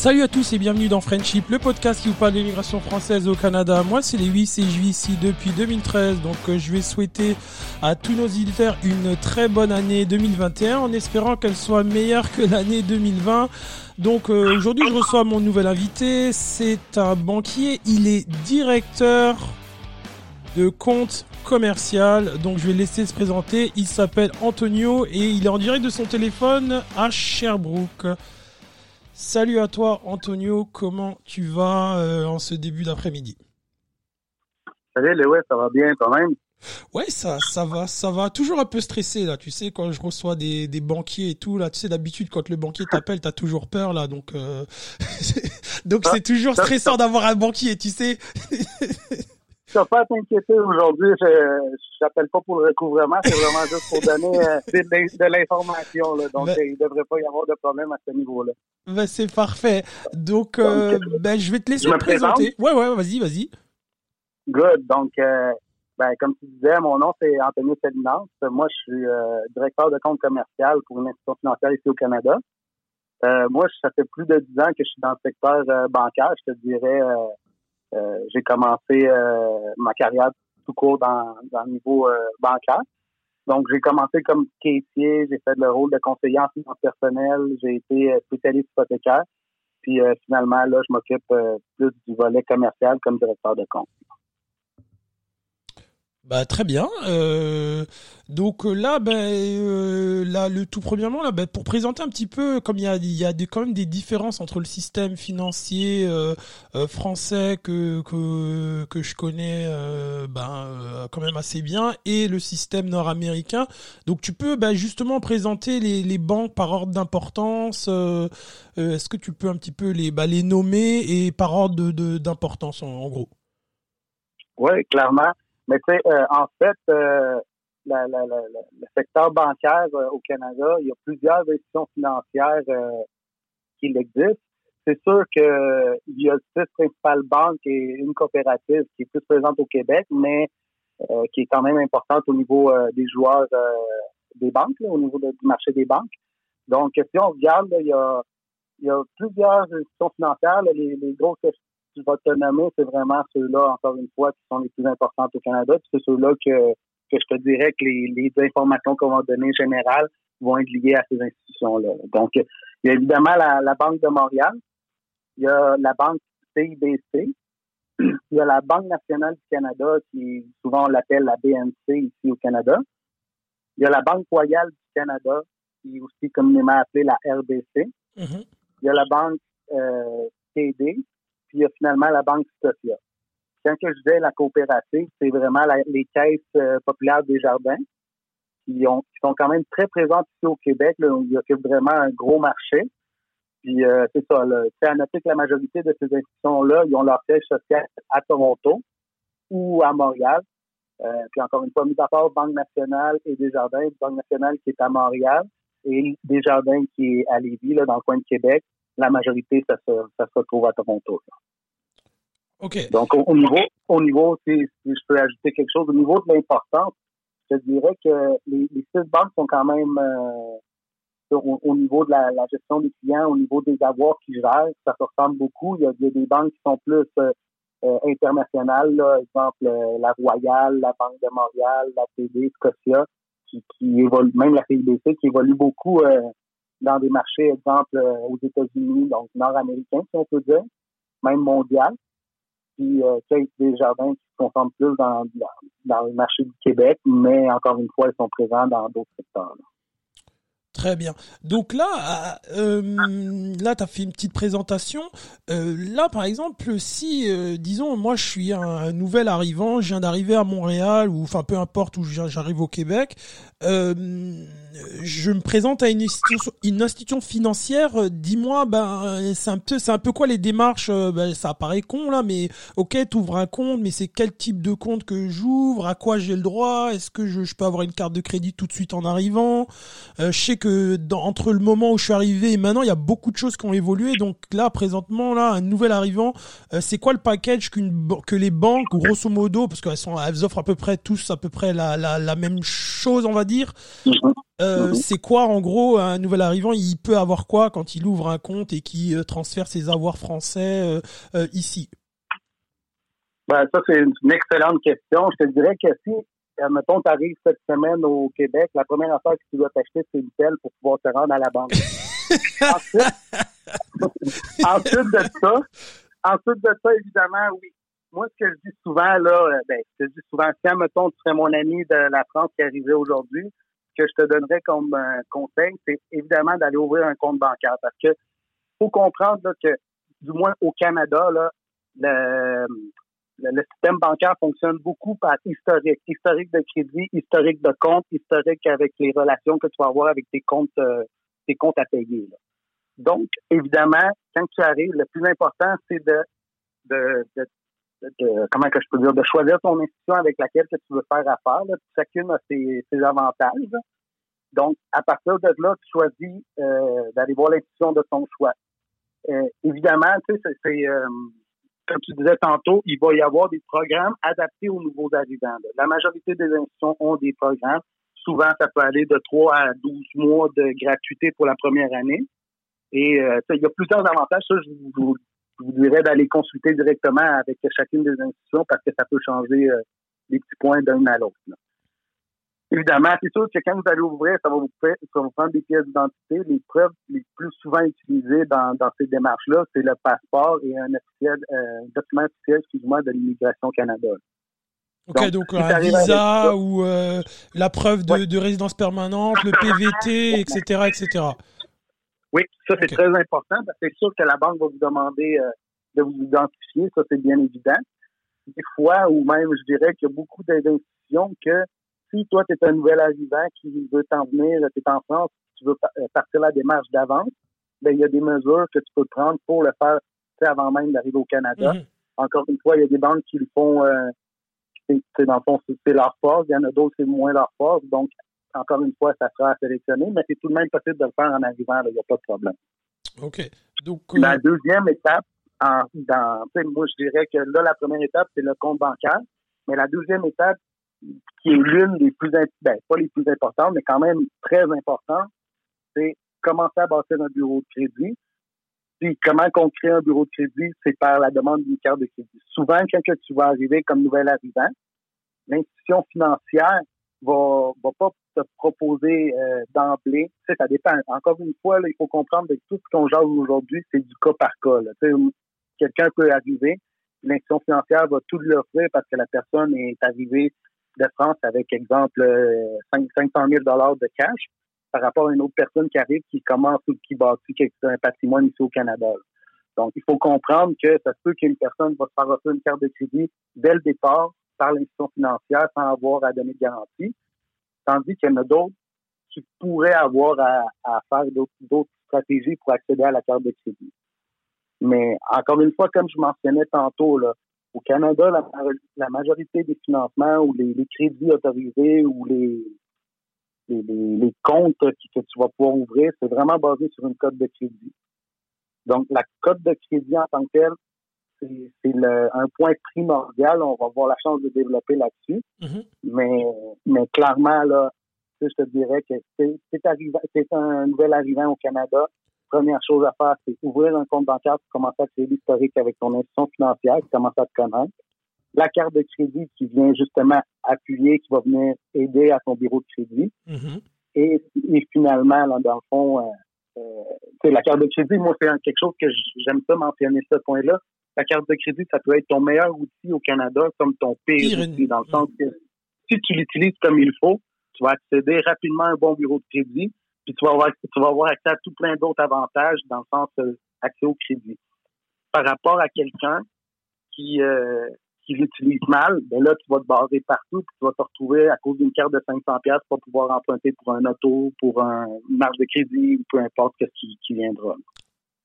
Salut à tous et bienvenue dans Friendship, le podcast qui vous parle de l'immigration française au Canada. Moi, c'est les 8 et je vis ici depuis 2013, donc euh, je vais souhaiter à tous nos éditeurs une très bonne année 2021 en espérant qu'elle soit meilleure que l'année 2020. Donc euh, aujourd'hui, je reçois mon nouvel invité, c'est un banquier, il est directeur de compte commercial. Donc je vais laisser se présenter. Il s'appelle Antonio et il est en direct de son téléphone à Sherbrooke. Salut à toi Antonio, comment tu vas euh, en ce début d'après-midi? Salut Lewis, ça va bien toi-même? Ouais, ça, ça va, ça va. Toujours un peu stressé là, tu sais, quand je reçois des, des banquiers et tout là, tu sais d'habitude quand le banquier t'appelle, t'as toujours peur là, donc euh... donc c'est toujours stressant d'avoir un banquier, tu sais. Tu vas pas t'inquiéter aujourd'hui, je n'appelle pas pour le recouvrement, c'est vraiment juste pour donner euh, de, l'information. Donc, ben, il ne devrait pas y avoir de problème à ce niveau-là. Ben, c'est parfait. Donc, euh, ben, je vais te laisser me présenter. Ouais, ouais, vas-y, vas-y. Good. Donc, euh, ben, comme tu disais, mon nom, c'est Anthony Sélinance. Moi, je suis directeur de compte commercial pour une institution financière ici au Canada. moi, ça fait plus de 10 ans que je suis dans le secteur bancaire. Je te dirais euh, j'ai commencé euh, ma carrière tout court dans, dans le niveau euh, bancaire. Donc, j'ai commencé comme caissier, j'ai fait le rôle de conseiller en finance personnelle, j'ai été spécialiste hypothécaire. Puis finalement, là, je m'occupe plus du volet commercial comme directeur de compte. Bah très bien. Euh, donc euh, là, ben euh, là, le tout premièrement là, ben, pour présenter un petit peu, comme il y a, y a des, quand même des différences entre le système financier euh, français que, que que je connais, ben quand même assez bien, et le système nord-américain. Donc tu peux ben, justement présenter les, les banques par ordre d'importance. Est-ce que tu peux un petit peu les ben, les nommer et par ordre de d'importance en gros? Oui, clairement. Mais tu sais, euh, en fait, euh, le secteur bancaire euh, au Canada, il y a plusieurs institutions financières qui existent. C'est sûr qu'il y a six principales banques et une coopérative qui est plus présente au Québec, mais qui est quand même importante au niveau des joueurs des banques, au niveau du marché des banques. Donc, si on regarde, il, y a, il y a plusieurs institutions financières. les, les grosses te nommer, c'est vraiment ceux-là, encore une fois, qui sont les plus importantes au Canada. c'est ceux-là que, que je te dirais que les, les informations qu'on va donner générales vont être liées à ces institutions-là. Donc, il y a évidemment la, la Banque de Montréal, il y a la Banque CIBC, il y a la Banque nationale du Canada, qui souvent on l'appelle la BNC ici au Canada. Il y a la Banque royale du Canada, qui est aussi communément appelée la RBC. Mm-hmm. Il y a la Banque euh, TD, puis il y a finalement la Banque Scotia. Quand je disais la coopérative, c'est vraiment les caisses euh, populaires des jardins qui, ont, qui sont quand même très présentes ici au Québec. Là, il y a vraiment un gros marché. Puis euh, c'est ça. C'est à noter que la majorité de ces institutions-là, ont leur siège social à Toronto ou à Montréal. Euh, puis encore une fois, mis à part Banque nationale et Desjardins, Banque nationale qui est à Montréal et Desjardins qui est à Lévis, là, dans le coin de Québec la majorité, ça se, ça se retrouve à Toronto. OK. Donc, au, niveau, au niveau si, je peux ajouter quelque chose, au niveau de l'importance, je dirais que les, six banques sont quand même euh, au, niveau de la, gestion des clients, au niveau des avoirs qu'ils gèrent, ça se ressemble beaucoup. Il y a, des banques qui sont plus euh, euh, internationales, là, exemple la Royale, la Banque de Montréal, la TD, Scotia, qui, qui évolue, même la CIBC, qui évolue beaucoup dans des marchés, exemple, euh, aux États-Unis, donc nord-américains, si on peut dire, même mondial. Puis, euh, des jardins qui se concentrent plus dans, dans, le marché du Québec, mais encore une fois, ils sont présents dans d'autres secteurs. Très bien. Donc là, euh, là, tu as fait une petite présentation. Euh, là, par exemple, si, euh, disons, moi, je suis un, nouvel arrivant, je viens d'arriver à Montréal, ou enfin, peu importe où j'arrive au Québec, euh, je me présente à une institution, institution financière. Dis-moi, ben, c'est un peu, c'est un peu quoi les démarches ben, Ça paraît con là, mais ok, t'ouvres un compte, mais c'est quel type de compte que j'ouvre? À quoi j'ai le droit? Est-ce que je, je, peux avoir une carte de crédit tout de suite en arrivant? Je sais que dans, entre le moment où je suis arrivé et maintenant, il y a beaucoup de choses qui ont évolué. Donc là, présentement, là, un nouvel arrivant, euh, c'est quoi le package qu'une que les banques, grosso modo, parce qu'elles sont, elles offrent à peu près tous à peu près la, la, la même chose, on va dire. Euh, mhm. C'est quoi en gros un nouvel arrivant? Il peut avoir quoi quand il ouvre un compte et qui euh, transfère ses avoirs français ici? Ben, ça c'est une excellente question. Je te dirais que si mettons, tu arrives cette semaine au Québec, la première affaire que tu dois t'acheter, c'est une telle pour pouvoir te rendre à la banque. ensuite, ensuite de ça, ensuite de ça, évidemment, oui. Moi, ce que je dis souvent, là, ben, ce que je dis souvent, si, mettons, tu serais mon ami de la France qui arrivait aujourd'hui, que je te donnerais comme euh, conseil, c'est évidemment d'aller ouvrir un compte bancaire parce que faut comprendre que, du moins au Canada, là, le, le, système bancaire fonctionne beaucoup par historique, historique de crédit, historique de compte, historique avec les relations que tu vas avoir avec tes comptes, euh, tes comptes à payer. Donc, évidemment, quand tu arrives, le plus important, c'est de, de, de, comment que je peux dire, de choisir ton institution avec laquelle que tu veux faire affaire. Chacune a ses, ses avantages. Donc, à partir de là, tu choisis euh, d'aller voir l'institution de ton choix. Euh, évidemment, tu sais, c'est euh, comme tu disais tantôt, il va y avoir des programmes adaptés aux nouveaux arrivants. La majorité des institutions ont des programmes. Souvent, ça peut aller de 3 à 12 mois de gratuité pour la première année. Et euh, il y a plusieurs avantages. Ça, je vous, dirais d'aller consulter directement avec chacune des institutions parce que ça peut changer euh, les petits points d'un à l'autre. Évidemment, c'est sûr que quand vous allez ouvrir, ça va vous, faire, ça va vous prendre des pièces d'identité. Les preuves les plus souvent utilisées dans, dans ces démarches-là, c'est le passeport et un officiel, euh, document officiel, excuse-moi, de l'immigration Canada. Ok, donc, un visa ou euh, la preuve de, de, résidence permanente, le PVT, etc., etc. Oui, ça c'est très important parce que c'est sûr que la banque va vous demander euh, de vous identifier, ça c'est bien évident. Des fois, ou même je dirais qu'il y a beaucoup d'institutions que si toi, tu es un nouvel arrivant qui veut t'en venir, tu es en France, tu veux euh, partir la démarche d'avance, ben, il y a des mesures que tu peux prendre pour le faire avant même d'arriver au Canada. Mm-hmm. Encore une fois, il y a des banques qui le font, euh, c'est, dans le fond, c'est leur force. Il y en a d'autres, c'est moins leur force. Donc, encore une fois, ça sera à sélectionner, mais c'est tout de même possible de le faire en arrivant. Il n'y a pas de problème. OK. Donc, euh, La deuxième étape, en, dans, moi, je dirais que là, la première étape, c'est le compte bancaire. Mais la deuxième étape, qui est l'une des plus, ben, pas les plus importantes, mais quand même très importantes, c'est commencer à bâtir un bureau de crédit. Puis comment qu'on crée un bureau de crédit, c'est par la demande d'une carte de crédit. Souvent, quand tu vas arriver comme nouvel arrivant, l'institution financière va, va pas te proposer euh, d'emblée. Tu sais, ça dépend. Encore une fois, il faut comprendre que tout ce qu'on jase aujourd'hui, c'est du cas par cas. Quelqu'un peut arriver, l'institution financière va tout lui offrir parce que la personne est arrivée de France avec, exemple, 500 000 dollars de cash par rapport à une autre personne qui arrive, qui commence ou qui bâtit un patrimoine ici au Canada. Donc, il faut comprendre que ça se peut qu'une personne va se faire offrir une carte de crédit dès le départ par l'institution financière sans avoir à donner de garantie, tandis qu'il y en a d'autres qui pourraient avoir à, à faire d'autres stratégies pour accéder à la carte de crédit. Mais encore une fois, comme je mentionnais tantôt, là, au Canada, la, majorité des financements ou les, crédits autorisés ou les, les, comptes que, tu vas pouvoir ouvrir, c'est vraiment basé sur une cote de crédit. Donc, la cote de crédit en tant que telle, c'est un point primordial. On va avoir la chance de développer là-dessus. Mm-hmm. Mais, mais clairement, là, je te dirais que c'est un nouvel arrivant au Canada première chose à faire, c'est ouvrir un compte bancaire pour commencer à créer l'historique avec ton institution financière, qui commence à te connaître. La carte de crédit qui vient justement appuyer, qui va venir aider à ton bureau de crédit. Mm-hmm. et, finalement, là, dans le fond, euh, euh, la carte de crédit, moi, c'est quelque chose que j'aime pas mentionner ce point-là. La carte de crédit, ça peut être ton meilleur outil au Canada comme ton pire outil, dans le sens que si tu l'utilises comme il faut, tu vas accéder rapidement à un bon bureau de crédit puis tu vas avoir, tu vas avoir accès à tout plein d'autres avantages dans le sens euh, accès au crédit. Par rapport à quelqu'un qui, euh, qui l'utilise mal, ben là, tu vas te baser partout, puis tu vas te retrouver à cause d'une carte de 500 pièces pour pouvoir emprunter pour un auto, pour un, marge de crédit, ou peu importe ce qui, qui viendra.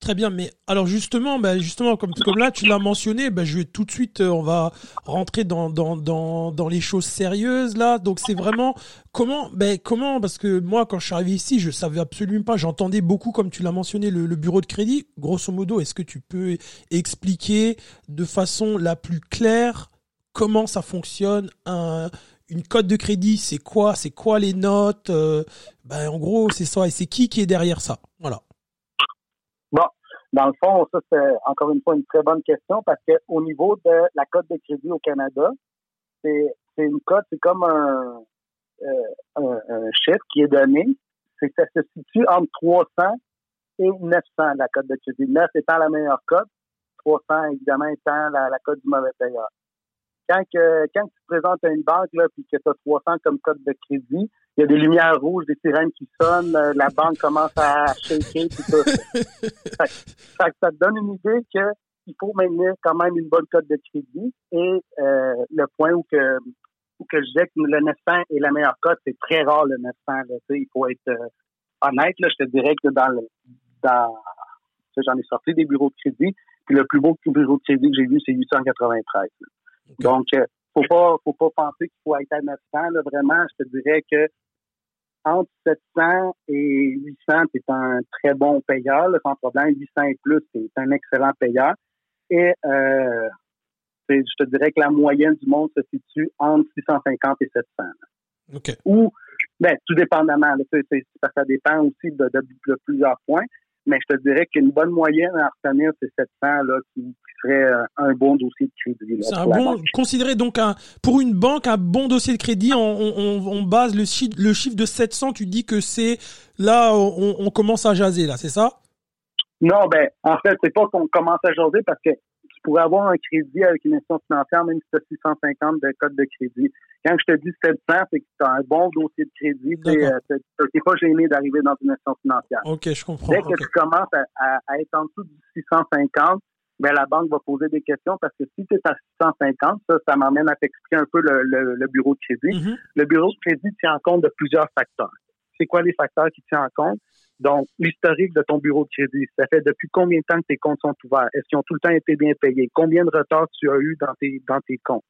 Très bien, mais alors justement, bah justement comme comme là tu l'as mentionné, bah je vais tout de suite, euh, on va rentrer dans dans dans dans les choses sérieuses là. Donc c'est vraiment comment, ben comment parce que moi quand je suis arrivé ici, je savais absolument pas. J'entendais beaucoup comme tu l'as mentionné le, bureau de crédit. Grosso modo, est-ce que tu peux expliquer de façon la plus claire comment ça fonctionne un une cote de crédit, c'est quoi C'est quoi les notes ben, En gros, c'est ça. Et c'est qui qui est derrière ça? Voilà. Bon, dans le fond, ça, c'est encore une fois une très bonne question parce qu'au niveau de la cote de crédit au Canada, c'est une cote, c'est comme un, un, chiffre qui est donné. C'est ça se situe entre 300 et 900, la cote de crédit. 9 étant la meilleure cote, 300, évidemment, étant la, cote du mauvais payeur. Quand, que, quand tu te présentes à une banque, là, puis que tu as 300 comme code de crédit, il y a des lumières rouges, des sirènes qui sonnent, euh, la banque commence à shaker, tout ça. ça, ça, ça te donne une idée que il faut maintenir quand même une bonne cote de crédit et euh, le point où que où que je disais que le 900 est la meilleure cote, c'est très rare le 900. Là, il faut être euh, honnête. Là, je te dirais que dans le, dans j'en ai sorti des bureaux de crédit, puis le plus beau bureau de crédit que j'ai vu, c'est 893. Donc, euh, faut pas, faut pas penser qu'il faut être à 900. Là, vraiment, je te dirais que entre 700 et 800, c'est un très bon payeur, là, sans problème. 800 et plus, c'est un excellent payeur. Et euh, je te dirais que la moyenne du monde se situe entre 650 et 700. OK. Ou, ben, tout dépendamment. Là, ça dépend aussi de, de, plusieurs points. Mais je te dirais qu'une bonne moyenne à retenir, c'est 700 là, qui, serait euh, un bon dossier de crédit. C'est un bon, considéré donc un, pour une banque un bon dossier de crédit, on, on, on base le chiffre, le chiffre de 700, tu dis que c'est là, on, on commence à jaser, là, c'est ça? Non, ben, en fait, c'est pas qu'on commence à jaser parce que pour avoir un crédit avec une institution financière, même si tu as 650 de code de crédit. Quand je te dis 700, c'est que tu as un bon dossier de crédit. Tu n'es pas gêné d'arriver dans une institution financière. OK, je comprends. Dès que tu commences à, être en dessous du 650, ben, la banque va poser des questions parce que si tu es à 650, ça, ça m'amène à t'expliquer un peu le, bureau de crédit. Mm-hmm. Le bureau de crédit tient en compte de plusieurs facteurs. C'est quoi les facteurs qui tiennent en compte? Donc, l'historique de ton bureau de crédit, ça fait depuis combien de temps que tes comptes sont ouverts? Est-ce qu'ils ont tout le temps été bien payés? Combien de retard tu as eu dans tes, dans tes comptes?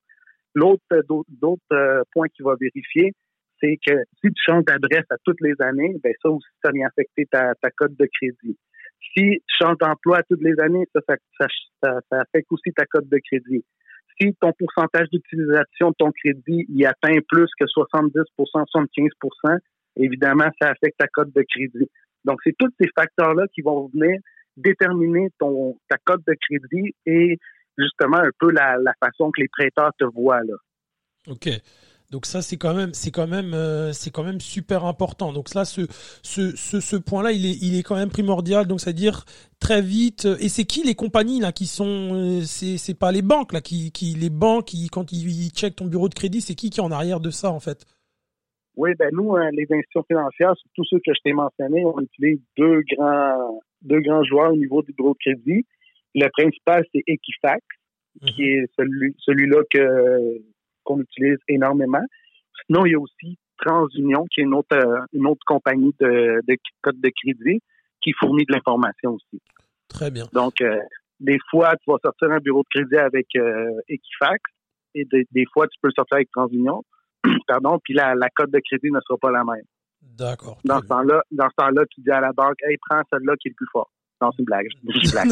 L'autre, euh, d'autres euh, points qu'il va vérifier, c'est que si tu changes d'adresse à toutes les années, ben ça aussi, ça vient affecter ta, ta cote de crédit. Si tu changes d'emploi toutes les années, ça, ça, ça, affecte aussi ta cote de crédit. Si ton pourcentage d'utilisation de ton crédit y atteint plus que 70% 75% évidemment, ça affecte ta cote de crédit. Donc, c'est tous ces facteurs-là qui vont venir déterminer ta cote de crédit et justement un peu la, façon que les prêteurs te voient là. OK. Donc ça c'est quand même c'est quand même euh, c'est quand même super important. Donc là ce ce ce, point là il est il est quand même primordial. Donc c'est à dire très vite et c'est qui les compagnies là qui sont euh, c'est c'est pas les banques là qui qui les banques qui quand ils, ils checkent ton bureau de crédit c'est qui qui est en arrière de ça en fait? Oui, ben nous, hein, les institutions financières, tous ceux que je t'ai mentionnés, on utilise deux grands deux grands joueurs au niveau du bureau de crédit. Le principal, c'est Equifax, qui mhm. est celui celui-là que qu'on utilise énormément. Sinon, il y a aussi TransUnion, qui est une autre une autre compagnie de, de code de crédit qui fournit de l'information aussi. Très bien. Donc, euh, des fois, tu vas sortir un bureau de crédit avec euh, Equifax et des fois, tu peux sortir avec TransUnion. pardon, puis la, la cote de crédit ne sera pas la même. D'accord. Dans ce temps-là, dans ce temps-là, tu dis à la banque, hey, prends celle-là qui est le plus fort. Non, c'est une blague. une blague.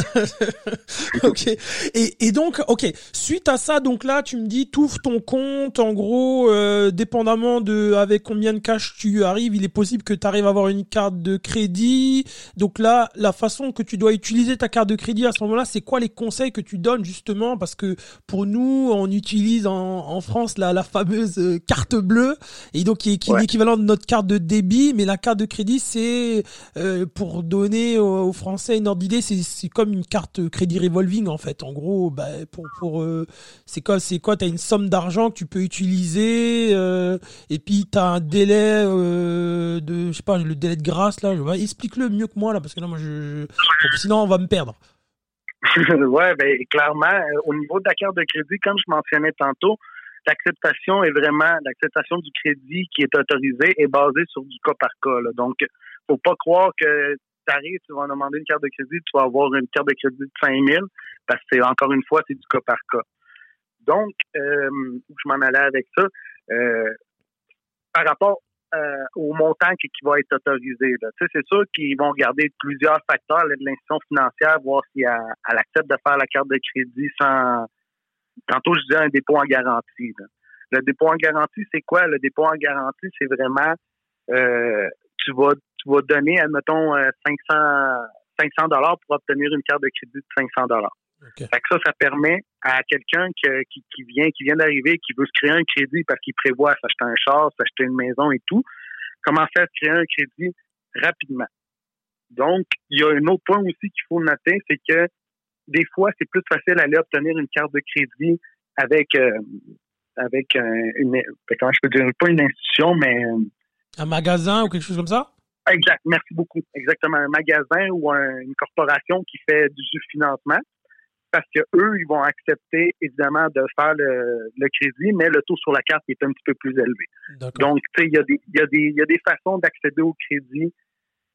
ok. Et, et, donc, ok. Suite à ça, donc là, tu me dis, ouvres ton compte. En gros, euh, dépendamment de avec combien de cash tu arrives, il est possible que tu arrives à avoir une carte de crédit. Donc là, la façon que tu dois utiliser ta carte de crédit à ce moment-là, c'est quoi les conseils que tu donnes justement? Parce que pour nous, on utilise en, en France la, la fameuse euh, carte bleue, et donc qui est, qui est l'équivalent de notre carte de débit, mais la carte de crédit, c'est euh, pour donner aux Français une ordre d'idée, c'est comme une carte crédit revolving en fait. En gros, bah, pour pour euh, c'est quoi c'est quoi T'as une somme d'argent que tu peux utiliser euh, et puis t'as un délai euh, de je sais pas le délai de grâce là. Explique-le mieux que moi là parce que là moi je, sinon on va me perdre. ouais, ben clairement au niveau de la carte de crédit, comme je mentionnais tantôt, l'acceptation est vraiment l'acceptation du crédit qui est autorisé est basée sur du cas par cas. Là. Donc, faut pas croire que t'arrives, tu vas demander une carte de crédit, tu vas avoir une carte de crédit de 5 000 parce que encore une fois, c'est du cas par cas. Donc, euh, je m'en allais avec ça. Euh, par rapport euh, au montant qui, va être autorisé, c'est sûr qu'ils vont regarder plusieurs facteurs de l'institution financière, voir si elle, accepte de faire la carte de crédit sans. Tantôt, je disais un dépôt en garantie. Le dépôt en garantie, c'est quoi? Le dépôt en garantie, c'est vraiment euh, tu vas tu vas donner, admettons, 500 500 dollars pour obtenir une carte de crédit de 500 dollars. Que ça, ça permet à quelqu'un qui, qui vient qui vient d'arriver, qui veut se créer un crédit parce qu'il prévoit s'acheter un char, s'acheter une maison et tout, commencer à se créer un crédit rapidement. Donc, il y a un autre point aussi qu'il faut noter, c'est que des fois, c'est plus facile d'aller obtenir une carte de crédit avec euh, avec euh, une comment je peux dire pas une institution, mais euh, un magasin ou quelque chose comme ça? Exact. Merci beaucoup. Exactement. Un magasin ou une corporation qui fait du financement parce que eux, ils vont accepter évidemment de faire le, crédit, mais le taux sur la carte est un petit peu plus élevé. Donc, tu sais, il y, a des, y, a des, y a des façons d'accéder au crédit.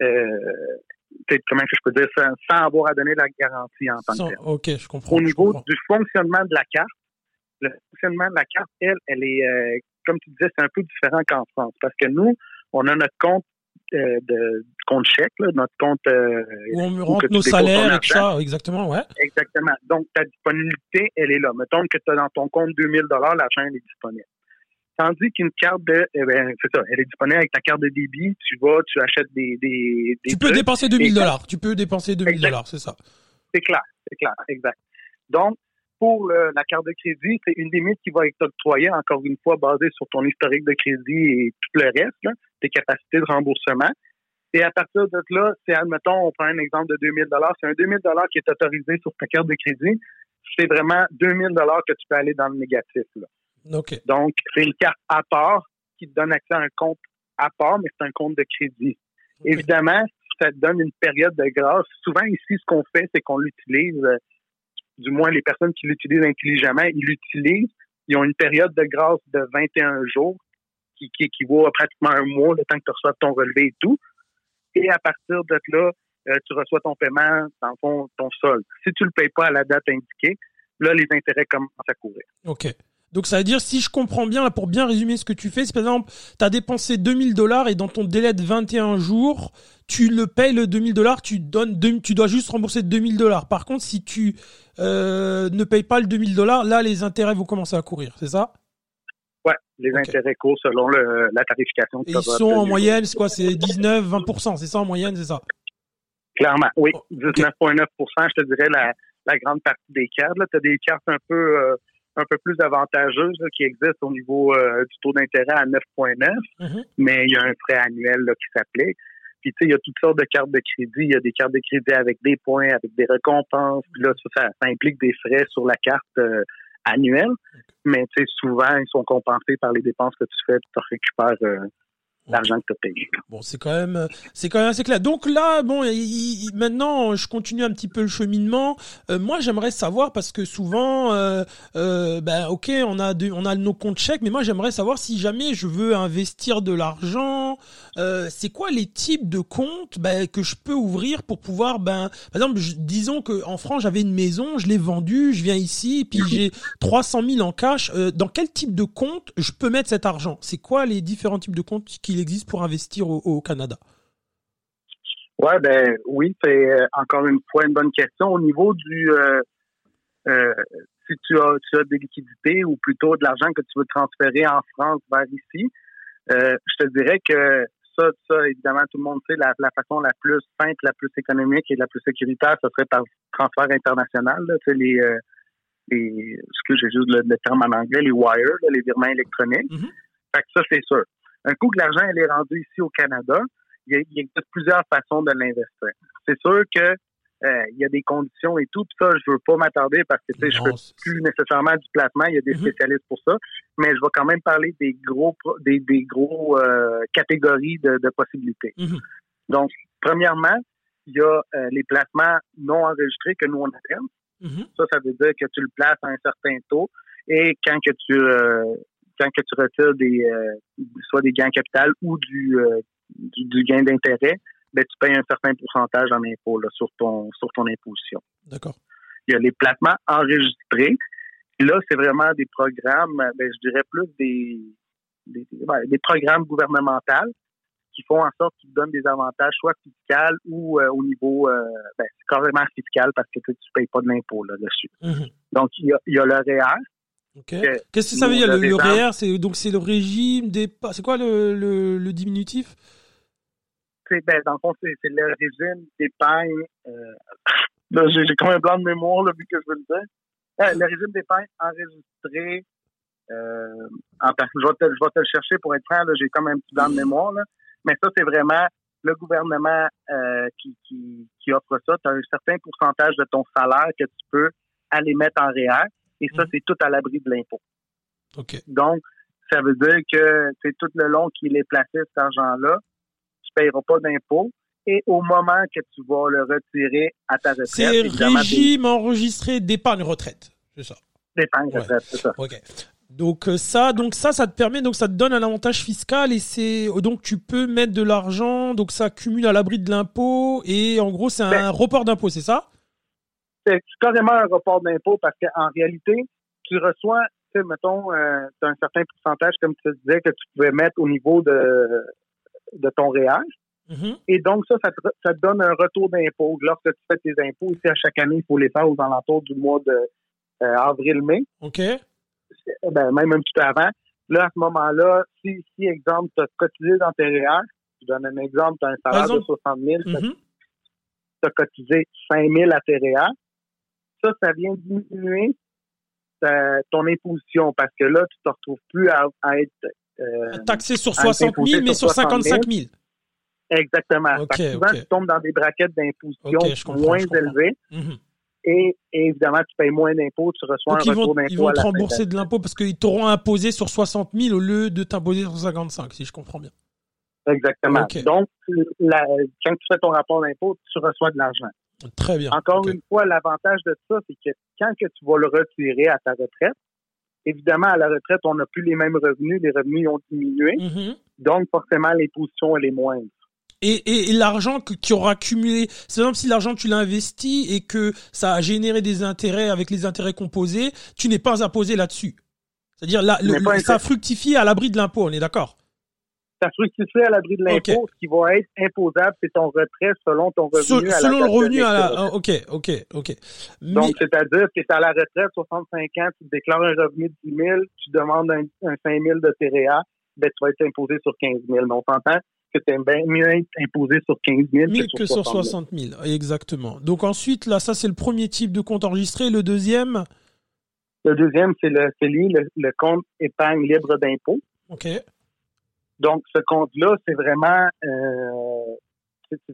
Euh, comment je peux dire ça, sans avoir à donner la garantie en tant que tel. OK, je comprends. Au niveau du fonctionnement de la carte, le fonctionnement de la carte, elle, elle est, euh, comme tu disais, c'est un peu différent qu'en France. Parce que nous, on a notre compte euh, de compte chèque, notre compte euh, où on rentre nos salaires et tout ça, exactement, ouais. Exactement. Donc ta disponibilité, elle est là. Mettons que tu as dans ton compte 2000 dollars, l'argent est disponible. Tandis qu'une carte de, eh ben, c'est ça, elle est disponible avec ta carte de débit. Tu vas, tu achètes des, des, Tu peux dépenser 2000 dollars. Tu peux dépenser 2000 dollars, c'est ça. C'est clair, c'est clair, exact. Donc, pour la carte de crédit, c'est une limite qui va être octroyée, encore une fois, basée sur ton historique de crédit et tout le reste, tes capacités de remboursement. Et à partir de là, c'est, admettons, on prend un exemple de 2000 C'est un 2000 qui est autorisé sur ta carte de crédit. C'est vraiment 2000 que tu peux aller dans le négatif. Là. Donc, c'est une carte à part qui te donne accès à un compte à part, mais c'est un compte de crédit. Évidemment, ça te donne une période de grâce. Souvent, ici, ce qu'on fait, c'est qu'on l'utilise euh, du moins les personnes qui l'utilisent intelligemment, ils l'utilisent. Ils ont une période de grâce de 21 jours qui, qui équivaut à pratiquement un mois, le temps que tu reçois ton relevé et tout. Et à partir de là, euh, tu reçois ton paiement, dans ton, ton solde. Si tu le payes pas à la date indiquée, là, les intérêts commencent à courir. OK. Donc ça veut dire, si je comprends bien, pour bien résumer ce que tu fais, c'est par exemple, tu as dépensé 2000 dollars et dans ton délai de 21 jours, tu le payes le 2000 dollars, tu donnes, tu dois juste rembourser 2000 dollars. Par contre, si tu euh, ne payes pas le 2000 dollars, là, les intérêts vont commencer à courir, c'est ça? Ouais, les intérêts courent selon le, la tarification. ils sont en moyenne, c'est quoi C'est 19, 20 c'est ça en moyenne, c'est ça? Clairement, oui. 19,9% je te dirais la, la grande partie des cartes. Tu as des cartes un peu... Euh, un peu plus avantageuse qui existe au niveau euh, du taux d'intérêt à 9,9, mm-hmm. mais il y a un frais annuel qui s'applique. Puis, tu sais, il y a toutes sortes de cartes de crédit. Il y a des cartes de crédit avec des points, avec des récompenses. Puis là, ça, implique des frais sur la carte euh, annuelle. Mais, tu sais, souvent, ils sont compensés par les dépenses que tu fais. Tu récupères euh, l'argent que tu as payé. Bon, c'est quand même, c'est quand même assez clair. Donc là, bon, maintenant, je continue un petit peu le cheminement. Euh, moi, j'aimerais savoir parce que souvent, euh, euh, ben, ok, on a on a nos comptes chèques, mais moi, j'aimerais savoir si jamais je veux investir de l'argent, euh, c'est quoi les types de comptes ben, que je peux ouvrir pour pouvoir, ben, par exemple, disons que en France, j'avais une maison, je l'ai vendue, je viens ici, puis j'ai 300 000 en cash. Euh, dans quel type de compte je peux mettre cet argent? C'est quoi les différents types de comptes qui existe pour investir au, Canada? Ouais, ben oui, c'est euh, encore une fois une bonne question. Au niveau du euh, euh, si tu as, tu as des liquidités ou plutôt de l'argent que tu veux transférer en France vers ici, je te dirais que ça, ça, évidemment, tout le monde sait, la, façon la plus simple, la plus économique et la plus sécuritaire, ce serait par transfert international. Là, les, les, ce que j'ai juste le, terme en anglais, les wires, les virements électroniques. Mm-hmm. Fait que ça, c'est sûr. Un coup que l'argent est rendu ici au Canada, il, y a, plusieurs façons de l'investir. C'est sûr que euh, il y a des conditions et tout. Puis ça, je veux pas m'attarder parce que je fais plus nécessairement du placement. Il y a des mm-hmm. spécialistes pour ça. Mais je vais quand même parler des gros des, des gros euh, catégories de, possibilités. Mm-hmm. Donc, premièrement, il y a euh, les placements non enregistrés que nous on appelle. Mm-hmm. Ça, ça veut dire que tu le places à un certain taux. Et quand que tu quand que tu retires des euh, soit des gains capital ou euh, du, du, gain d'intérêt, ben, tu payes un certain pourcentage en impôt là, sur ton sur ton imposition. D'accord. Il y a les placements enregistrés. Là, c'est vraiment des programmes, ben, je dirais plus des des, des programmes gouvernementaux qui font en sorte qu'ils donnent des avantages soit fiscaux ou euh, au niveau ben, carrément fiscal parce que tu ne payes pas de l'impôt là-dessus. Mm-hmm. Donc, il y a, il y a le REER, Qu'est-ce que ça veut dire le, REER C'est donc c'est le régime des c'est quoi le, le, le diminutif? C'est ben dans le fond c'est le régime d'épargne. Euh, j'ai comme un blanc de mémoire là, vu que je veux le dire. Euh, le régime d'épargne enregistré. Euh, en, je, vais te, je vais te le chercher pour être franc. J'ai comme un petit blanc de mémoire. Là. Mais ça c'est vraiment le gouvernement euh, qui, qui, qui offre ça. Tu as un certain pourcentage de ton salaire que tu peux aller mettre en REER. Et ça, mhm. c'est tout à l'abri de l'impôt. Donc, ça veut dire que c'est tout le long qu'il est placé, cet argent-là, tu ne payeras pas d'impôt. Et au moment que tu vas le retirer à ta retraite. C'est régime enregistré d'épargne retraite, c'est ça? D'épargne retraite, c'est ça. OK. Donc euh, ça, donc ça, ça te permet, donc ça te donne un avantage fiscal et c'est donc tu peux mettre de l'argent, donc ça accumule à l'abri de l'impôt et en gros c'est un ben report d'impôt, c'est ça? C'est carrément un report d'impôt parce qu'en réalité, tu reçois, tu sais, mettons, euh, un certain pourcentage, comme tu disais, que tu pouvais mettre au niveau de, de ton réel. Mm-hmm. Et donc, ça, ça te, donne un retour d'impôt. Lorsque tu fais tes impôts, ici, à chaque année, il faut les faire aux alentours du mois de euh, avril-mai. OK. Ben, même un petit peu avant. Là, à ce moment-là, si, si exemple, tu as cotisé dans tes réels, je donne un exemple, tu as un salaire de 60 000, tu as cotisé 5 000 à tes réels, ça, ça vient diminuer ton imposition parce que là, tu ne te retrouves plus à, être euh, taxé sur 60 000, mais sur 55 000. Exactement. souvent, tu tombes dans des braquettes d'imposition moins élevées. Mhm. Et, évidemment, tu payes moins d'impôts, tu reçois un retour d'impôt. Ils vont te rembourser de l'impôt parce qu'ils t'auront imposé sur 60 000 au lieu de t'imposer sur 55, si je comprends bien. Exactement. Donc, quand tu fais ton rapport d'impôt, tu reçois de l'argent. Très bien. Encore une fois, l'avantage de ça, c'est que quand que tu vas le retirer à ta retraite, évidemment, à la retraite, on n'a plus les mêmes revenus, les revenus ont diminué. Mm-hmm. Donc, forcément, l'imposition, elle est moindre. Et, et, l'argent que tu auras accumulé, c'est comme si l'argent tu l'as investi et que ça a généré des intérêts avec les intérêts composés, tu n'es pas imposé là-dessus. C'est-à-dire là, ça fructifie à l'abri de l'impôt, on est d'accord? Ça fructifie à l'abri de l'impôt. Ce qui va être imposable, c'est ton retrait selon ton revenu. à selon le revenu à la. Ah, OK, OK, OK. Donc, c'est-à-dire que tu es à la retraite, 65 ans, tu déclares un revenu de 10 000, tu demandes un, 5 000 de TRA, ben, tu vas être imposé sur 15 000. Mais on s'entend que tu bien mieux être imposé sur 15 000 que, sur, 60 000. Exactement. Donc ensuite, là, ça, c'est le premier type de compte enregistré. Le deuxième? Le deuxième, c'est le, lui, le, le compte épargne libre d'impôt. OK. Donc, ce compte-là, c'est vraiment euh,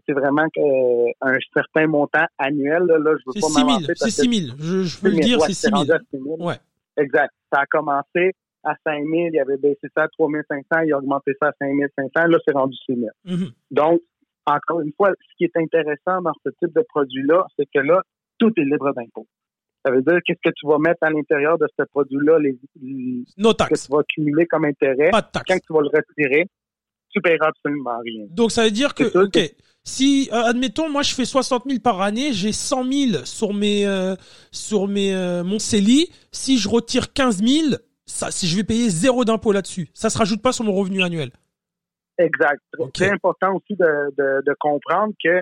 c'est vraiment euh, un certain montant annuel. Là, là je veux pas m'avancer. C'est 6 000. Je, je peux le dire, c'est 6 000. Ouais. Exact. Ça a commencé à 5 000, il avait baissé ça à 3 500, il a augmenté ça à 5 500, là, c'est rendu 6 000. Mm-hmm. Donc, encore une fois, ce qui est intéressant dans ce type de produit-là, c'est que là, tout est libre d'impôt. Ça veut dire qu'est-ce que tu vas mettre à l'intérieur de ce produit-là, les, que tu vas accumuler comme intérêt. Pas de taxes. Quand tu vas le retirer, tu paieras absolument rien. Donc ça veut dire que, ok, si euh, admettons, moi je fais 60 000 par année, j'ai 100 000 sur mes euh, sur mes euh, mon CELI. Si je retire 15 000, ça, si je vais payer zéro d'impôt là-dessus, ça se rajoute pas sur mon revenu annuel. Exact. C'est important aussi de, de, de comprendre que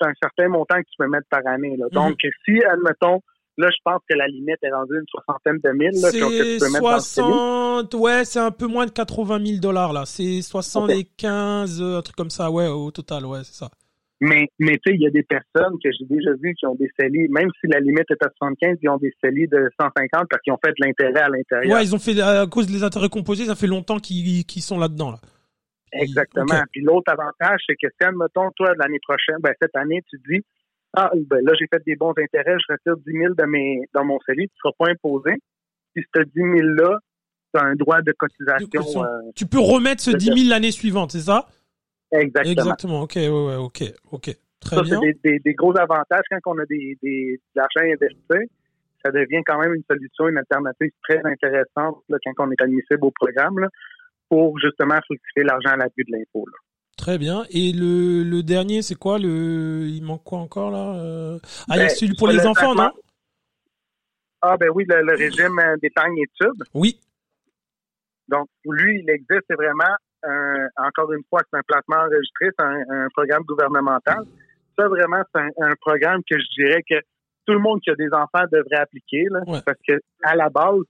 c'est un certain montant que tu peux mettre par année. Là. Mhm. Donc, si, admettons, Là, je pense que la limite est rendue une soixantaine de mille. C'est 60, ouais, c'est un peu moins de 80 000 dollars, là. C'est 75, un truc comme ça, ouais, au total, ouais, c'est ça. Mais, mais tu sais, il y a des personnes que j'ai déjà vues qui ont des CELI, même si la limite est à 75, ils ont des CELI de 150 parce qu'ils ont fait de l'intérêt à l'intérieur. Ouais, ils ont fait, à cause des intérêts composés, ça fait longtemps qu'ils sont là-dedans, là. Exactement. Puis l'autre avantage, c'est que si, admettons, toi, l'année prochaine, ben, cette année, tu dis, ah, ben là, j'ai fait des bons intérêts, je retire 10 000 de mes, dans mon CELI, tu ne seras pas imposé. Si ce 10 000-là, tu as un droit de cotisation. Euh, tu peux remettre ce 10 000 l'année suivante, c'est ça? Exactement. Exactement, ok, ouais, ouais, ok, ok. Très ça, bien. c'est des, des, gros avantages quand on a des, des, de l'argent investi. Ça devient quand même une solution, une alternative très intéressante là, quand on est admissible au programme là, pour justement fructifier l'argent à l'abus de l'impôt. Très bien. Et le, le dernier, c'est quoi le Il manque quoi encore là euh? Ah, il y a ben, celui pour les enfants, non? Ah ben oui, le, régime d'épargne études. Oui. Donc lui, il existe, c'est vraiment encore une fois, c'est un placement enregistré, c'est un, programme gouvernemental. Ça vraiment, c'est un, programme que je dirais que tout le monde qui a des enfants devrait appliquer, là, parce que à la base,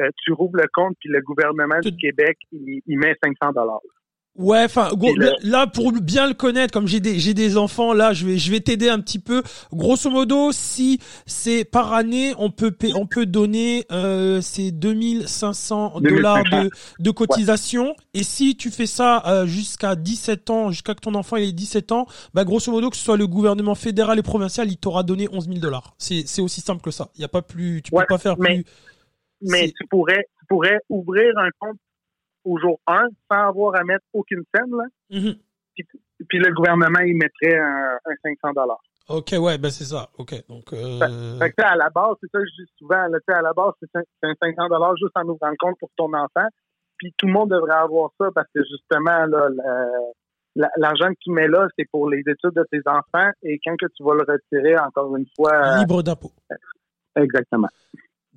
euh, tu rouvres le compte, puis le gouvernement du Québec, il, il met 500 dollars. Ouais, enfin, là pour bien le connaître, comme j'ai des j'ai des enfants, là je vais je vais t'aider un petit peu. Grosso modo, si c'est par année, on peut on peut donner euh, ces 2500 dollars de de cotisation. Et si tu fais ça euh, jusqu'à 17 ans, jusqu'à que ton enfant ait 17 ans, bah grosso modo que ce soit le gouvernement fédéral et provincial, il t'aura donné 11 000 dollars. C'est c'est aussi simple que ça. Il y a pas plus, tu peux pas faire mais, plus. Mais tu pourrais tu pourrais ouvrir un compte au jour 1 sans avoir à mettre aucune scène. Là. Mhm. Puis, le gouvernement, il mettrait un, 500 dollars. OK, ouais, ben c'est ça. OK, donc... Euh... Fait, que, à la base, c'est ça que je dis souvent, là, à la base, c'est un 500 dollars juste en ouvrant le compte pour ton enfant. Puis tout le monde devrait avoir ça parce que justement, là, l'argent que tu mets là, c'est pour les études de tes enfants et quand que tu vas le retirer, encore une fois... Libre d'impôt. Exactement.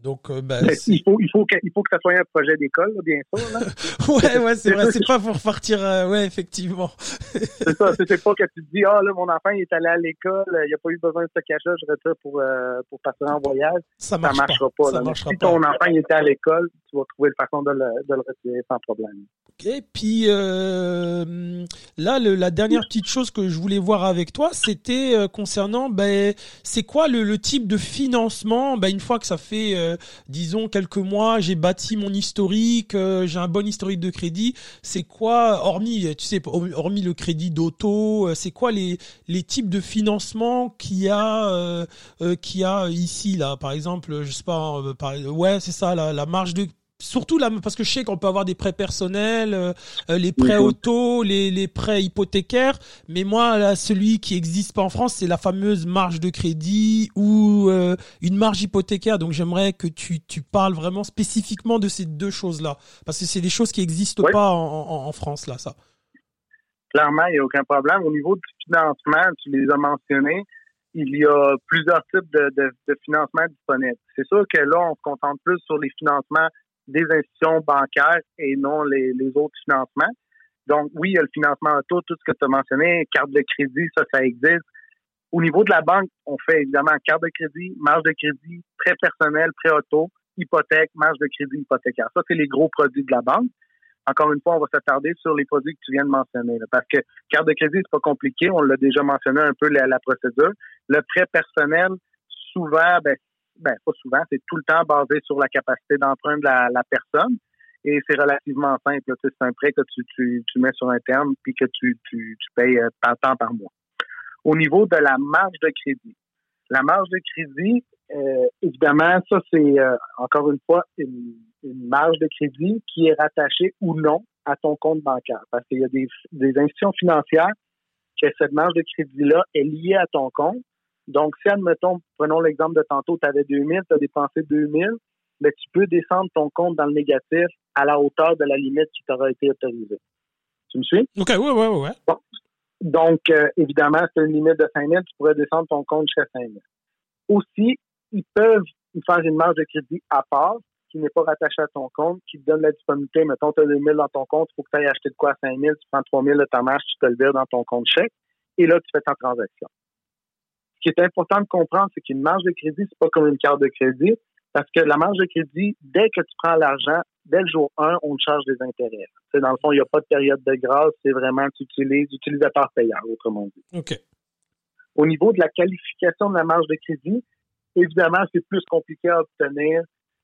Donc, euh, bah, il faut, il faut que, il faut que ça soit un projet d'école, bien sûr. Là. ouais, ouais, c'est vrai. C'est pas pour partir. Euh, ouais, effectivement. c'est ça. C'est pas que tu te dis, ah là, mon enfant il est allé à l'école, il a pas eu besoin de ce cachet, je retire pour euh, pour partir en voyage. Ça, marche ça marchera pas. ça marchera si ton enfant il était à l'école, tu vas trouver une façon de le, de le retirer sans problème. Ok. Puis euh, là, le, la dernière petite chose que je voulais voir avec toi, c'était concernant, ben, c'est quoi le, le, type de financement, ben, une fois que ça fait euh, disons quelques mois, j'ai bâti mon historique, euh, j'ai un bon historique de crédit. C'est quoi, hormis, tu sais, hormis le crédit d'auto, euh, c'est quoi les les types de financement qu'il y a qu'il y a ici là, par exemple, je sais pas, ouais, c'est ça, la, la marge de surtout là parce que je sais qu'on peut avoir des prêts personnels euh, euh, les prêts auto les, les prêts hypothécaires. Mais moi là celui qui existe pas en France c'est la fameuse marge de crédit ou euh, une marge hypothécaire. Donc j'aimerais que tu, tu parles vraiment spécifiquement de ces deux choses là parce que c'est des choses qui existent pas en, en, France là ça. Clairement il n'y a aucun problème. Au niveau du financement tu les as mentionnés il y a plusieurs types de, de, de financement disponibles. C'est sûr que là, on se contente plus sur les financements des institutions bancaires et non les, autres financements. Donc, oui, il y a le financement auto, tout ce que tu as mentionné, carte de crédit, ça, ça existe. Au niveau de la banque, on fait évidemment carte de crédit, marge de crédit, prêt personnel, prêt auto, hypothèque, marge de crédit hypothécaire. Ça, c'est les gros produits de la banque. Encore une fois, on va s'attarder sur les produits que tu viens de mentionner. parce que carte de crédit, c'est pas compliqué. On l'a déjà mentionné un peu la, la procédure. Le prêt personnel, souvent, ben, ben pas souvent, c'est tout le temps basé sur la capacité d'emprunt de la, la, personne. Et c'est relativement simple. C'est un prêt que tu, tu, tu, mets sur un terme puis que tu, tu, tu payes euh, tant, temps par mois. Au niveau de la marge de crédit, la marge de crédit, euh, évidemment, ça c'est euh, encore une fois une, une, marge de crédit qui est rattachée ou non à ton compte bancaire. Parce qu'il y a des, des institutions financières que cette marge de crédit-là est liée à ton compte donc, si, admettons, prenons l'exemple de tantôt, tu avais 2000, tu as dépensé 2000, mais tu peux descendre ton compte dans le négatif à la hauteur de la limite qui t'aura été autorisée. Tu me suis? OK, oui, oui, oui. Bon. Donc, euh, évidemment, c'est une limite de 5000, tu pourrais descendre ton compte jusqu'à 5000. Aussi, ils peuvent faire une marge de crédit à part, qui n'est pas rattachée à ton compte, qui te donne la disponibilité. Mettons, tu as 2000 dans ton compte, il faut que tu ailles acheter de quoi à 5000, tu prends 3000 de ta marge, tu te le vires dans ton compte chèque, et là, tu fais ta transaction qui est important de comprendre, c'est qu'une marge de crédit, c'est pas comme une carte de crédit, parce que la marge de crédit, dès que tu prends l'argent, dès le jour 1, on te charge des intérêts. C'est dans le fond, il n'y a pas de période de grâce, c'est vraiment tu utilises utilisateur payant, autrement dit. OK. Au niveau de la qualification de la marge de crédit, évidemment, c'est plus compliqué à obtenir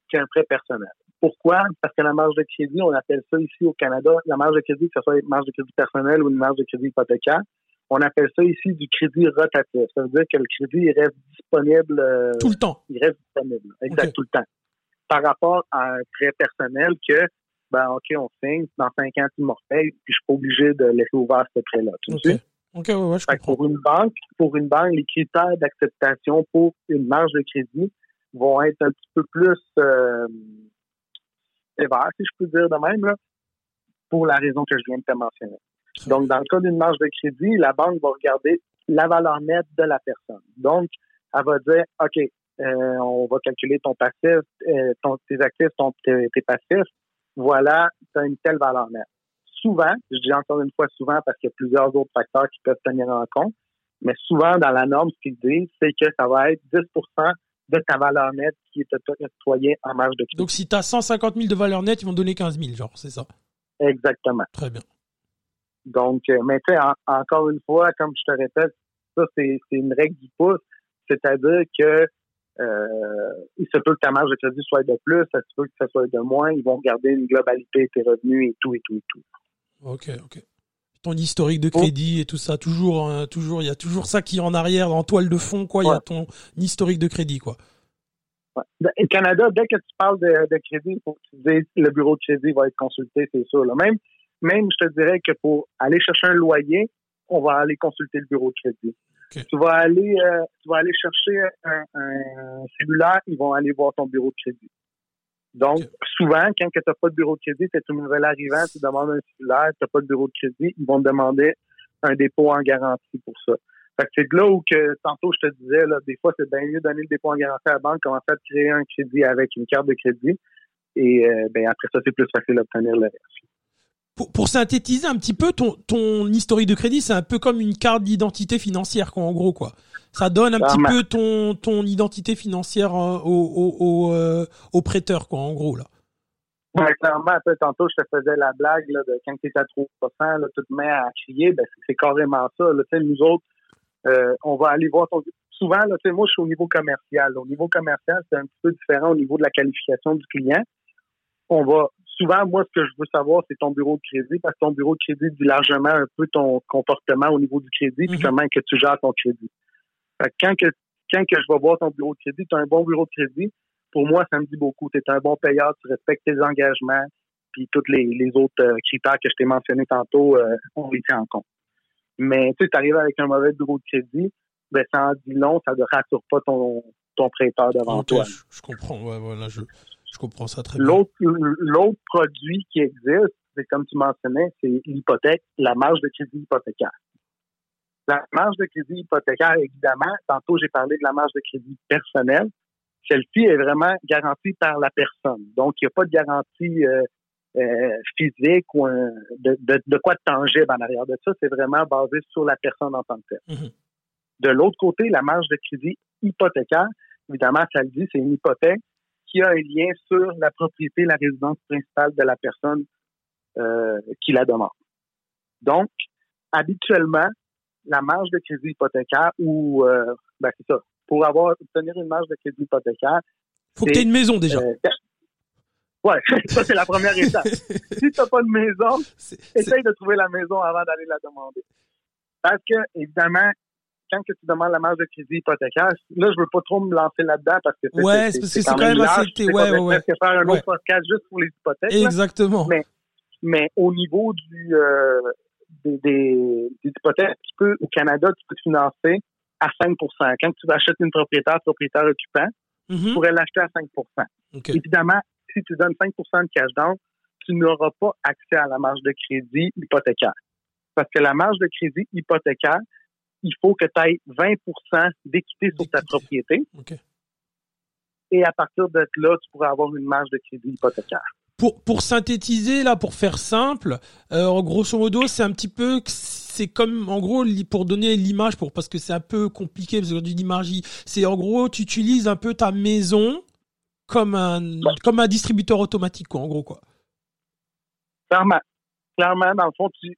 qu'un prêt personnel. Pourquoi? Parce que la marge de crédit, on appelle ça ici au Canada, la marge de crédit, que ce soit une marge de crédit personnelle ou une marge de crédit hypothécaire, on appelle ça ici du crédit rotatif. Ça veut dire que le crédit il reste disponible. Euh, tout le temps. Il reste disponible. Exact, tout le temps. Par rapport à un prêt personnel que, ben, OK, on signe, dans cinq ans, tu me puis je suis pas obligé de laisser ouvert ce prêt-là. Tu OK. OK, ouais, je comprends. Pour une banque, pour une banque, les critères d'acceptation pour une marge de crédit vont être un petit peu plus euh, sévères, si je peux dire de même, là, pour la raison que je viens de te mentionner. Donc, dans le cas d'une marge de crédit, la banque va regarder la valeur nette de la personne. Donc, elle va dire, OK, euh, on va calculer ton passif, euh, ton, tes actifs, ton, tes, passifs. Voilà, tu as une telle valeur nette. Souvent, je dis encore une fois souvent parce qu'il y a plusieurs autres facteurs qui peuvent tenir en compte, mais souvent dans la norme, ce qu'ils disent, c'est que ça va être 10% de ta valeur nette qui est octroyée en marge de crédit. Donc, si tu as 150 000 de valeur nette, ils vont donner 15 000, genre, c'est ça? Exactement. Très bien. Donc, euh, mais tu sais, encore une fois, comme je te répète, ça, c'est une règle du pouce. C'est-à-dire que euh, il se peut que ta marge de crédit soit de plus, ça se peut que ça soit de moins. Ils vont garder une globalité de tes revenus et tout, et tout, et tout. OK, OK. Ton historique de crédit et tout ça, toujours, hein, toujours, il y a toujours ça qui est en arrière, en toile de fond, quoi. Il y a ton historique de crédit, quoi. Ouais. Au Canada, dès que tu parles de, de crédit, il faut que tu dises le bureau de crédit va être consulté, c'est sûr. Là. Même, même, je te dirais que pour aller chercher un loyer, on va aller consulter le bureau de crédit. Tu vas aller, euh, tu vas aller chercher un, un, cellulaire, ils vont aller voir ton bureau de crédit. Donc, souvent, quand tu n'as pas de bureau de crédit, c'est une nouvelle arrivant, tu demandes un cellulaire, tu n'as pas de bureau de crédit, ils vont te demander un dépôt en garantie pour ça. Fait que c'est là où que, tantôt, je te disais, là, des fois, c'est bien mieux de donner le dépôt en garantie à la banque, commencer à créer un crédit avec une carte de crédit. Et, euh, ben, après ça, c'est plus facile d'obtenir le reste pour, synthétiser un petit peu, ton, ton historique de crédit, c'est un peu comme une carte d'identité financière, quoi, en gros, quoi. Ça donne un petit peu ton, ton identité financière euh, au, au, euh, au, prêteur, quoi, en gros, là. Ouais, clairement, tantôt, je te faisais la blague, là, de quand tu es à 3%, là, tu te mets à crier, ben, c'est carrément ça, là. Tu sais, nous autres, euh, on va aller voir ton, souvent, là, tu sais, moi, je suis au niveau commercial. Au niveau commercial, c'est un petit peu différent au niveau de la qualification du client. On va souvent, moi, ce que je veux savoir, c'est ton bureau de crédit, parce que ton bureau de crédit dit largement un peu ton comportement au niveau du crédit, puis mhm. comment que tu gères ton crédit. quand que, quand que je vais voir ton bureau de crédit, tu as un bon bureau de crédit, pour moi, ça me dit beaucoup. Tu es un bon payeur, tu respectes tes engagements, puis tous les, les autres euh, critères que je t'ai mentionnés tantôt, euh, on les tient en compte. Mais tu arrives avec un mauvais bureau de crédit, ben ça en dit long, ça ne rassure pas ton, ton prêteur devant toi. Je, comprends, ouais, voilà, je, je comprends ça très bien. L'autre produit qui existe, c'est comme tu mentionnais, c'est l'hypothèque, la marge de crédit hypothécaire. La marge de crédit hypothécaire, évidemment, tantôt j'ai parlé de la marge de crédit personnelle. Celle-ci est vraiment garantie par la personne. Donc, il n'y a pas de garantie euh, euh, physique ou de, de, quoi de tangible en arrière de ça. C'est vraiment basé sur la personne en tant que telle. Mm-hmm. De l'autre côté, la marge de crédit hypothécaire, évidemment, ça le dit, c'est une hypothèque qui a un lien sur la propriété, la résidence principale de la personne euh, qui la demande. Donc, habituellement, la marge de crédit hypothécaire ou euh, ben c'est ça, pour avoir obtenir une marge de crédit hypothécaire, faut que tu aies une maison déjà. Euh, ouais, ça c'est la première étape. si tu n'as pas de maison, essaye de trouver la maison avant d'aller la demander. Parce que, évidemment, quand que tu demandes la marge de crédit hypothécaire, là, je veux pas trop me lancer là-dedans parce que c'est ouais, c'est quand, même assez... Ouais, ouais, ouais. faire un autre podcast juste pour les hypothèques. Exactement. Mais, mais au niveau du, euh, des, des, hypothèques, tu peux, au Canada, tu peux te financer à 5% Quand tu achètes une propriétaire, propriétaire occupant, tu mm-hmm. pourrais l'acheter à 5% Évidemment, si tu donnes 5% de cash down, tu n'auras pas accès à la marge de crédit hypothécaire. Parce que la marge de crédit hypothécaire, il faut que tu aies 20 d'équité sur ta propriété. Et à partir de là, tu pourrais avoir une marge de crédit hypothécaire. Pour, pour synthétiser, là, pour faire simple, euh, grosso modo, c'est un petit peu, c'est comme, en gros, pour donner l'image, pour, parce que c'est un peu compliqué, parce que du l'image, c'est en gros, tu utilises un peu ta maison comme un, comme un distributeur automatique, quoi, en gros, quoi. Clairement. Clairement, dans le fond, tu,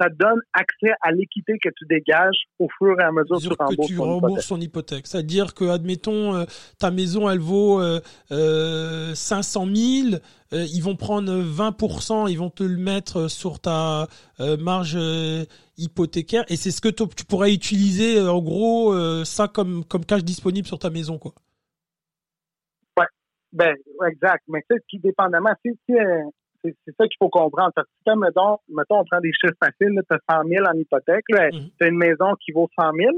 ça donne accès à l'équité que tu dégages au fur et à mesure que tu rembourses, tu rembourses ton hypothèque. C'est-à-dire que, admettons, euh, ta maison, elle vaut euh, euh, 500 000, euh, ils vont prendre 20%, ils vont te le mettre sur ta marge hypothécaire, et c'est ce que tu pourrais utiliser, en gros, ça comme, comme cash disponible sur ta maison, quoi. Ben, exact. Mais tu sais, qui dépendamment, si, si c'est ça qu'il faut comprendre. Parce que, mettons, mettons, on prend des chiffres faciles, tu as 100 000 en hypothèque, mm-hmm. tu as une maison qui vaut 100 000,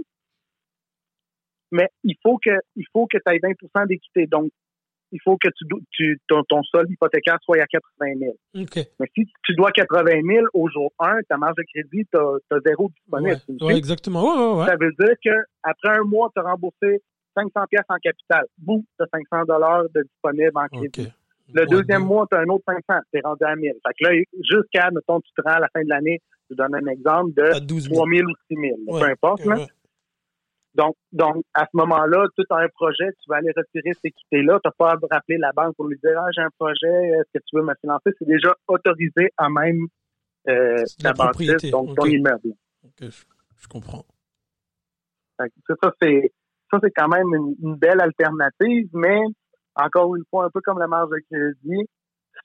mais il faut que, il faut que tu aies 20 d'équité. Donc, il faut que tu, tu ton, ton, sol hypothécaire soit à 80 000. Mais si tu dois 80 000 au jour 1, ta marge de crédit, tu as, zéro disponible. Ouais, exactement. ça veut dire qu'après un mois, tu as remboursé 500 pièces en capital. Boum, tu as 500 dollars de disponible en crédit. Le deuxième mois, tu as un autre 500, c'est rendu à 1000. Fait que là, jusqu'à, mettons, tu te rends à la fin de l'année, je donne un exemple de 3 000 ou 6 000, peu importe. là. Donc, donc à ce moment-là, tu as un projet, tu vas aller retirer ces quittés-là. Tu n'as pas à rappeler la banque pour lui dire Ah, j'ai un projet, est-ce que tu veux me financer? C'est déjà autorisé à même euh, donc ton immeuble. je, comprends. Ça, c'est ça, c'est quand même une, belle alternative, mais encore une fois, un peu comme la marge de crédit,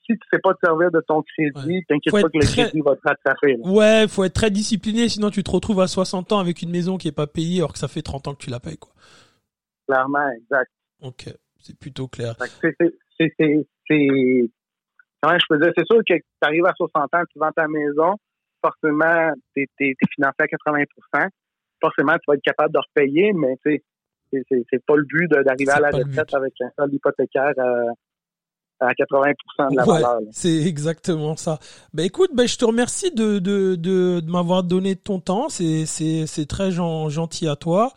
si tu sais pas te servir de ton crédit, t'inquiète pas que le crédit va te rattraper. Ouais, il faut être très discipliné, sinon tu te retrouves à 60 ans avec une maison qui est pas payée alors que ça fait 30 ans que tu la payes, quoi. Clairement, exact. Ok, c'est plutôt clair. C'est, c'est, c'est, comment je peux dire, c'est sûr que tu arrives à 60 ans, tu vends ta maison, forcément, tu es, financé à 80% Forcément, tu vas être capable de repayer, mais c'est, c'est pas le but d'arriver à la retraite avec un sol hypothécaire euh, à 80% de la valeur. C'est exactement ça. Ben écoute, ben je te remercie de de de, de m'avoir donné ton temps. C'est c'est c'est très gentil à toi.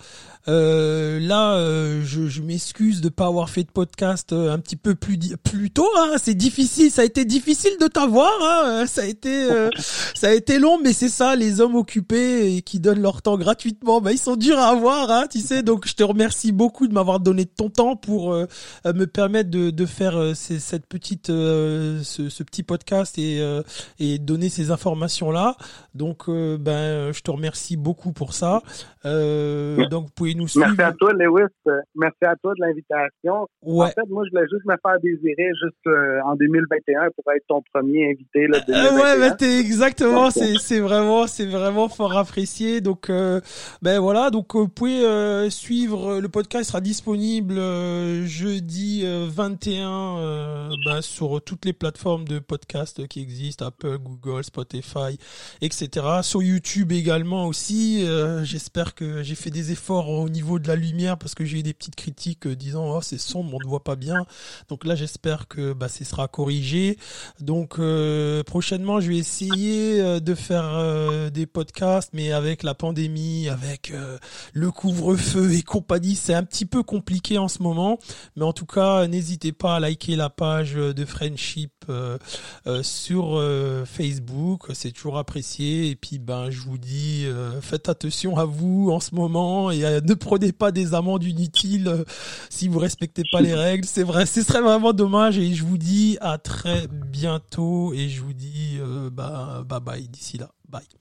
Euh, là, euh, je, je m'excuse de pas avoir fait de podcast euh, un petit peu plus plus tôt. Hein. C'est difficile, ça a été difficile de t'avoir. Hein. Ça a été ça a été long, mais c'est ça, les hommes occupés et qui donnent leur temps gratuitement, ben ils sont durs à avoir, hein, tu sais. Donc je te remercie beaucoup de m'avoir donné ton temps pour me permettre de de faire cette petite ce, ce, petit podcast et et donner ces informations là. Donc ben je te remercie beaucoup pour ça. donc vous pouvez Merci à toi, Lewis. Merci à toi de l'invitation. En fait, moi, je voulais juste me faire désirer juste euh, en 2021 pour être ton premier invité. Là, euh, ouais, ben, t'es exactement. C'est, c'est vraiment, c'est vraiment fort apprécié. Donc, euh, ben voilà. Donc, vous pouvez suivre le podcast sera disponible jeudi 21 ben, sur toutes les plateformes de podcast qui existent, Apple, Google, Spotify, etc. Sur YouTube également aussi. j'espère que j'ai fait des efforts au niveau de la lumière parce que j'ai eu des petites critiques euh, disant oh c'est sombre on ne voit pas bien. Donc là j'espère que bah ce sera corrigé. Donc euh, prochainement je vais essayer euh, de faire des podcasts mais avec la pandémie avec le couvre-feu et compagnie c'est un petit peu compliqué en ce moment. Mais en tout cas n'hésitez pas à liker la page de Friendship sur Facebook c'est toujours apprécié. Et puis ben je vous dis faites attention à vous en ce moment et ne prenez pas des amendes inutiles euh, si vous respectez pas les règles. C'est vrai, ce serait vraiment dommage et je vous dis à très bientôt et je vous dis euh, bah, bye bye d'ici là. Bye.